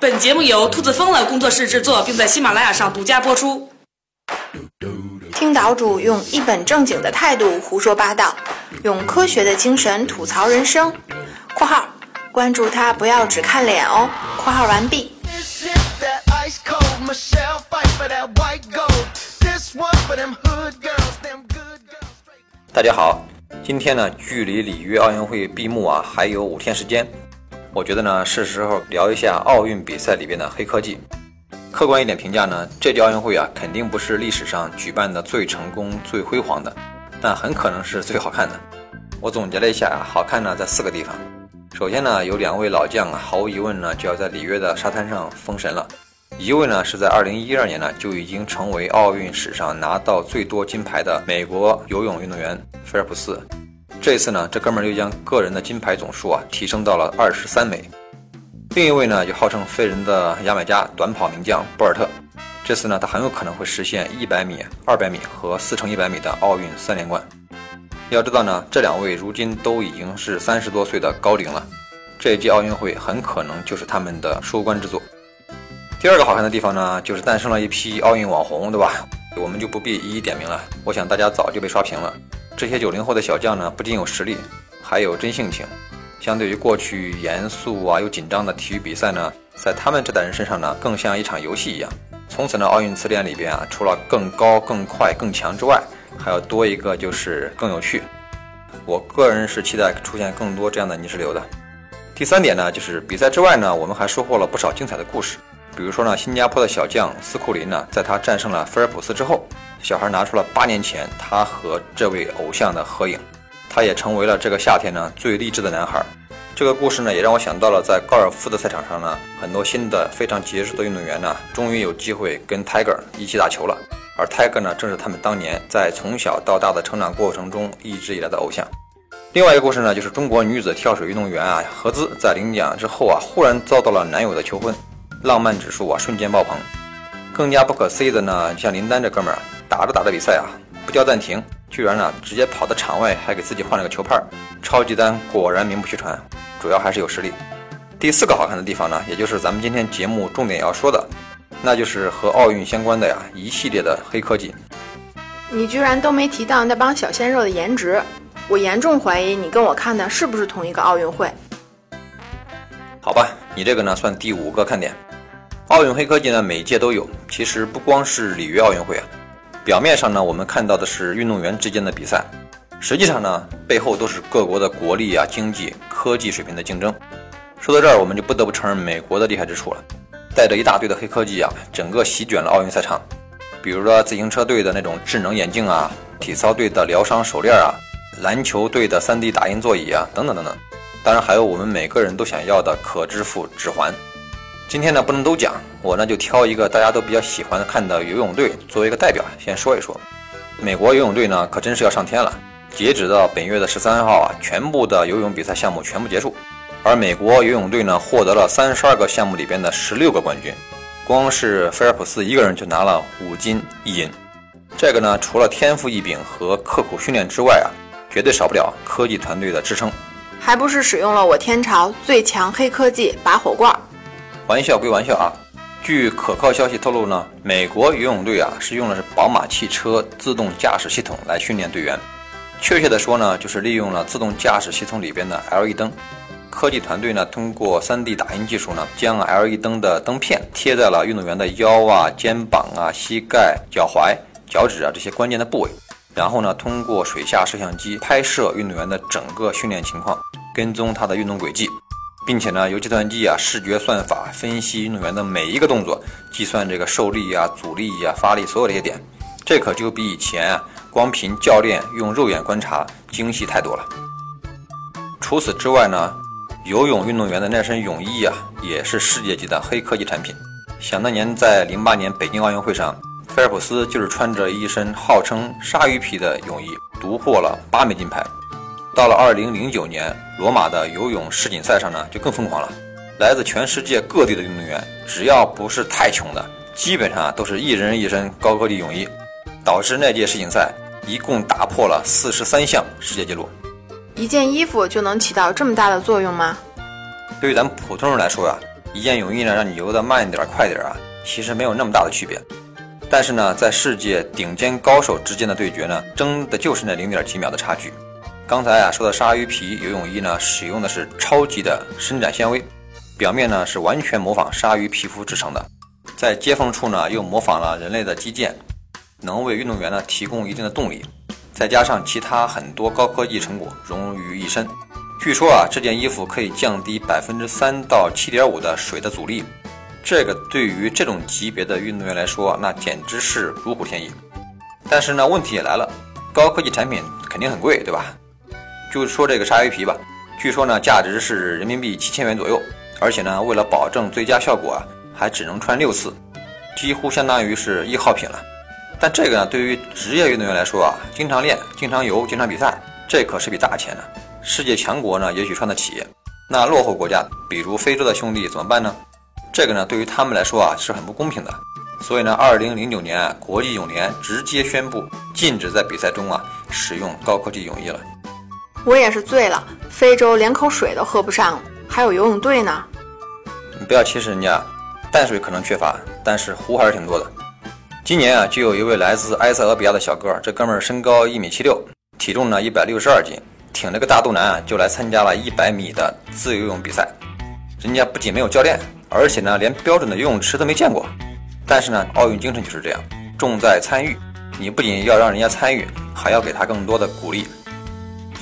本节目由兔子疯了工作室制作，并在喜马拉雅上独家播出。听岛主用一本正经的态度胡说八道，用科学的精神吐槽人生。（括号关注他，不要只看脸哦。）（括号完毕。）大家好，今天呢，距离里约奥运会闭幕啊还有五天时间，我觉得呢是时候聊一下奥运比赛里边的黑科技。客观一点评价呢，这届奥运会啊肯定不是历史上举办的最成功、最辉煌的，但很可能是最好看的。我总结了一下，好看呢在四个地方。首先呢，有两位老将啊，毫无疑问呢就要在里约的沙滩上封神了。一位呢是在二零一二年呢就已经成为奥运史上拿到最多金牌的美国游泳运动员菲尔普斯，这次呢这哥们儿又将个人的金牌总数啊提升到了二十三枚。另一位呢就号称飞人的牙买加短跑名将博尔特，这次呢他很有可能会实现一百米、二百米和四乘一百米的奥运三连冠。要知道呢这两位如今都已经是三十多岁的高龄了，这一届奥运会很可能就是他们的收官之作。第二个好看的地方呢，就是诞生了一批奥运网红，对吧？我们就不必一一点名了。我想大家早就被刷屏了。这些九零后的小将呢，不仅有实力，还有真性情。相对于过去严肃啊又紧张的体育比赛呢，在他们这代人身上呢，更像一场游戏一样。从此呢，奥运词典里边啊，除了更高、更快、更强之外，还要多一个就是更有趣。我个人是期待出现更多这样的泥石流的。第三点呢，就是比赛之外呢，我们还收获了不少精彩的故事。比如说呢，新加坡的小将斯库林呢，在他战胜了菲尔普斯之后，小孩拿出了八年前他和这位偶像的合影，他也成为了这个夏天呢最励志的男孩。这个故事呢，也让我想到了在高尔夫的赛场上呢，很多新的非常杰出的运动员呢，终于有机会跟 Tiger 一起打球了。而 Tiger 呢，正是他们当年在从小到大的成长过程中一直以来的偶像。另外一个故事呢，就是中国女子跳水运动员啊何姿在领奖之后啊，忽然遭到了男友的求婚。浪漫指数啊，瞬间爆棚。更加不可思议的呢，像林丹这哥们儿，打着打着比赛啊，不叫暂停，居然呢直接跑到场外，还给自己换了个球拍。超级丹果然名不虚传，主要还是有实力。第四个好看的地方呢，也就是咱们今天节目重点要说的，那就是和奥运相关的呀一系列的黑科技。你居然都没提到那帮小鲜肉的颜值，我严重怀疑你跟我看的是不是同一个奥运会。好吧，你这个呢算第五个看点。奥运黑科技呢，每届都有。其实不光是里约奥运会啊，表面上呢，我们看到的是运动员之间的比赛，实际上呢，背后都是各国的国力啊、经济、科技水平的竞争。说到这儿，我们就不得不承认美国的厉害之处了，带着一大堆的黑科技啊，整个席卷了奥运赛场。比如说自行车队的那种智能眼镜啊，体操队的疗伤手链啊，篮球队的 3D 打印座椅啊，等等等等。当然还有我们每个人都想要的可支付指环。今天呢不能都讲，我呢就挑一个大家都比较喜欢看的游泳队作为一个代表，先说一说。美国游泳队呢可真是要上天了，截止到本月的十三号啊，全部的游泳比赛项目全部结束，而美国游泳队呢获得了三十二个项目里边的十六个冠军，光是菲尔普斯一个人就拿了五金一银。这个呢除了天赋异禀和刻苦训练之外啊，绝对少不了科技团队的支撑，还不是使用了我天朝最强黑科技拔火罐。玩笑归玩笑啊，据可靠消息透露呢，美国游泳队啊是用的是宝马汽车自动驾驶系统来训练队员。确切的说呢，就是利用了自动驾驶系统里边的 LED 灯。科技团队呢通过 3D 打印技术呢，将 LED 灯的灯片贴在了运动员的腰啊、肩膀啊、膝盖、脚踝、脚趾啊这些关键的部位，然后呢通过水下摄像机拍摄运动员的整个训练情况，跟踪他的运动轨迹。并且呢，由计算机啊视觉算法分析运动员的每一个动作，计算这个受力呀、阻力呀、发力所有这些点，这可就比以前啊光凭教练用肉眼观察精细太多了。除此之外呢，游泳运动员的那身泳衣啊，也是世界级的黑科技产品。想当年在零八年北京奥运会上，菲尔普斯就是穿着一身号称鲨鱼皮的泳衣，独获了八枚金牌。到了二零零九年罗马的游泳世锦赛上呢，就更疯狂了。来自全世界各地的运动员，只要不是太穷的，基本上都是一人一身高科技泳衣，导致那届世锦赛一共打破了四十三项世界纪录。一件衣服就能起到这么大的作用吗？对于咱们普通人来说呀，一件泳衣呢，让你游得慢一点、快点啊，其实没有那么大的区别。但是呢，在世界顶尖高手之间的对决呢，争的就是那零点几秒的差距。刚才啊说的鲨鱼皮游泳衣呢，使用的是超级的伸展纤维，表面呢是完全模仿鲨鱼皮肤制成的，在接缝处呢又模仿了人类的肌腱，能为运动员呢提供一定的动力。再加上其他很多高科技成果融于一身，据说啊这件衣服可以降低百分之三到七点五的水的阻力。这个对于这种级别的运动员来说，那简直是如虎添翼。但是呢，问题也来了，高科技产品肯定很贵，对吧？就说这个鲨鱼皮吧，据说呢价值是人民币七千元左右，而且呢为了保证最佳效果啊，还只能穿六次，几乎相当于是易耗品了。但这个呢，对于职业运动员来说啊，经常练、经常游、经常比赛，这可是笔大钱呢。世界强国呢也许穿得起，那落后国家，比如非洲的兄弟怎么办呢？这个呢，对于他们来说啊是很不公平的，所以呢，二零零九年国际泳联直接宣布禁止在比赛中啊使用高科技泳衣了。我也是醉了，非洲连口水都喝不上，还有游泳队呢。你不要歧视人家，淡水可能缺乏，但是湖还是挺多的。今年啊，就有一位来自埃塞俄比亚的小哥，这哥们儿身高一米七六，体重呢一百六十二斤，挺着个大肚腩啊，就来参加了一百米的自由泳比赛。人家不仅没有教练。而且呢，连标准的游泳池都没见过。但是呢，奥运精神就是这样，重在参与。你不仅要让人家参与，还要给他更多的鼓励。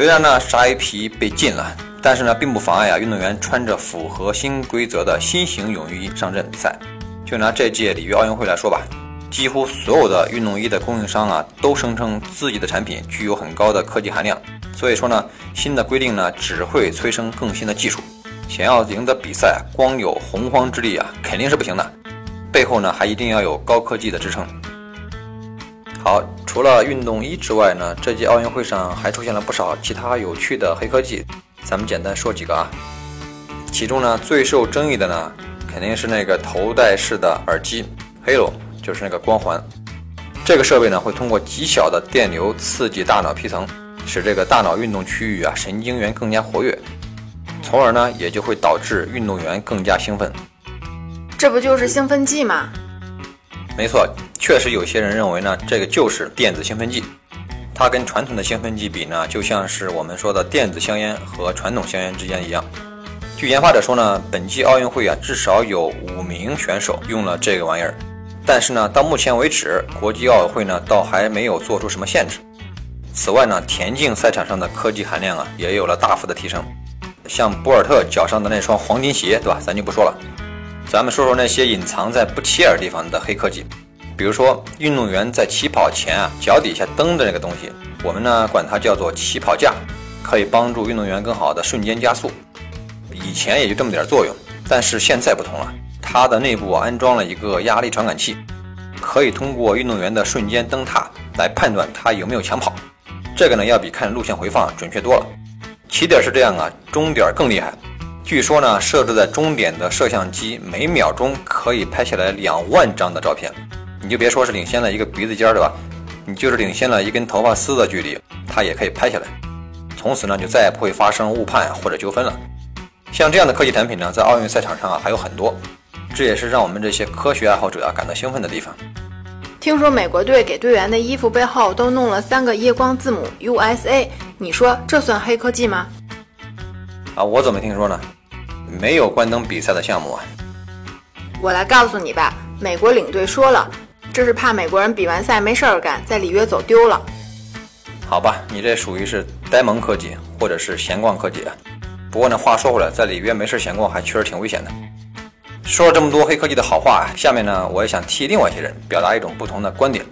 虽然呢，鲨鱼皮被禁了，但是呢，并不妨碍啊运动员穿着符合新规则的新型泳衣上阵比赛。就拿这届里约奥运会来说吧，几乎所有的运动衣的供应商啊，都声称自己的产品具有很高的科技含量。所以说呢，新的规定呢，只会催生更新的技术。想要赢得比赛，光有洪荒之力啊，肯定是不行的。背后呢，还一定要有高科技的支撑。好，除了运动衣之外呢，这届奥运会上还出现了不少其他有趣的黑科技，咱们简单说几个啊。其中呢，最受争议的呢，肯定是那个头戴式的耳机，Halo，就是那个光环。这个设备呢，会通过极小的电流刺激大脑皮层，使这个大脑运动区域啊，神经元更加活跃。从而呢，也就会导致运动员更加兴奋。这不就是兴奋剂吗？没错，确实有些人认为呢，这个就是电子兴奋剂。它跟传统的兴奋剂比呢，就像是我们说的电子香烟和传统香烟之间一样。据研发者说呢，本届奥运会啊，至少有五名选手用了这个玩意儿。但是呢，到目前为止，国际奥委会呢，倒还没有做出什么限制。此外呢，田径赛场上的科技含量啊，也有了大幅的提升。像博尔特脚上的那双黄金鞋，对吧？咱就不说了。咱们说说那些隐藏在不起眼地方的黑科技，比如说运动员在起跑前啊，脚底下蹬的那个东西，我们呢管它叫做起跑架，可以帮助运动员更好的瞬间加速。以前也就这么点作用，但是现在不同了，它的内部安装了一个压力传感器，可以通过运动员的瞬间蹬踏来判断他有没有抢跑。这个呢要比看录像回放准确多了。起点是这样啊，终点更厉害。据说呢，设置在终点的摄像机每秒钟可以拍下来两万张的照片。你就别说是领先了一个鼻子尖儿，对吧？你就是领先了一根头发丝的距离，它也可以拍下来。从此呢，就再也不会发生误判或者纠纷了。像这样的科技产品呢，在奥运赛场上啊还有很多，这也是让我们这些科学爱好者啊感到兴奋的地方。听说美国队给队员的衣服背后都弄了三个夜光字母 USA，你说这算黑科技吗？啊，我怎么听说呢？没有关灯比赛的项目啊。我来告诉你吧，美国领队说了，这是怕美国人比完赛没事儿干，在里约走丢了。好吧，你这属于是呆萌科技，或者是闲逛科技啊。不过呢，话说回来，在里约没事闲逛还确实挺危险的。说了这么多黑科技的好话，下面呢，我也想替另外一些人表达一种不同的观点，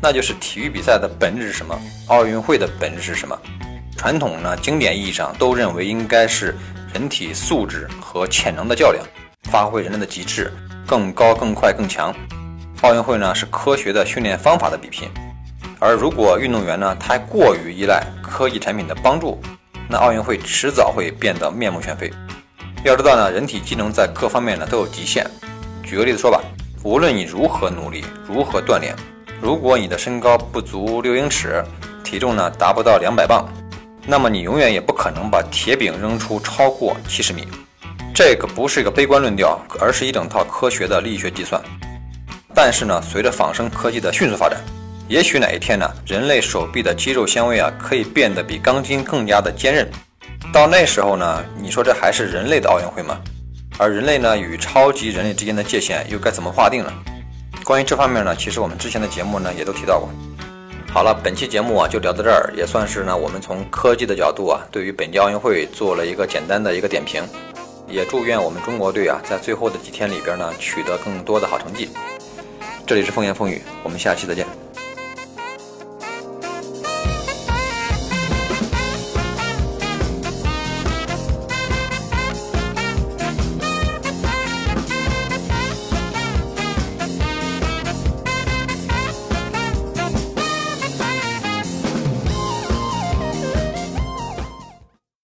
那就是体育比赛的本质是什么？奥运会的本质是什么？传统呢，经典意义上都认为应该是人体素质和潜能的较量，发挥人类的极致，更高、更快、更强。奥运会呢，是科学的训练方法的比拼。而如果运动员呢太过于依赖科技产品的帮助，那奥运会迟早会变得面目全非。要知道呢，人体机能在各方面呢都有极限。举个例子说吧，无论你如何努力，如何锻炼，如果你的身高不足六英尺，体重呢达不到两百磅，那么你永远也不可能把铁饼扔出超过七十米。这个不是一个悲观论调，而是一整套科学的力学计算。但是呢，随着仿生科技的迅速发展，也许哪一天呢，人类手臂的肌肉纤维啊，可以变得比钢筋更加的坚韧。到那时候呢，你说这还是人类的奥运会吗？而人类呢，与超级人类之间的界限又该怎么划定呢？关于这方面呢，其实我们之前的节目呢也都提到过。好了，本期节目啊就聊到这儿，也算是呢我们从科技的角度啊，对于本届奥运会做了一个简单的一个点评。也祝愿我们中国队啊，在最后的几天里边呢，取得更多的好成绩。这里是风言风语，我们下期再见。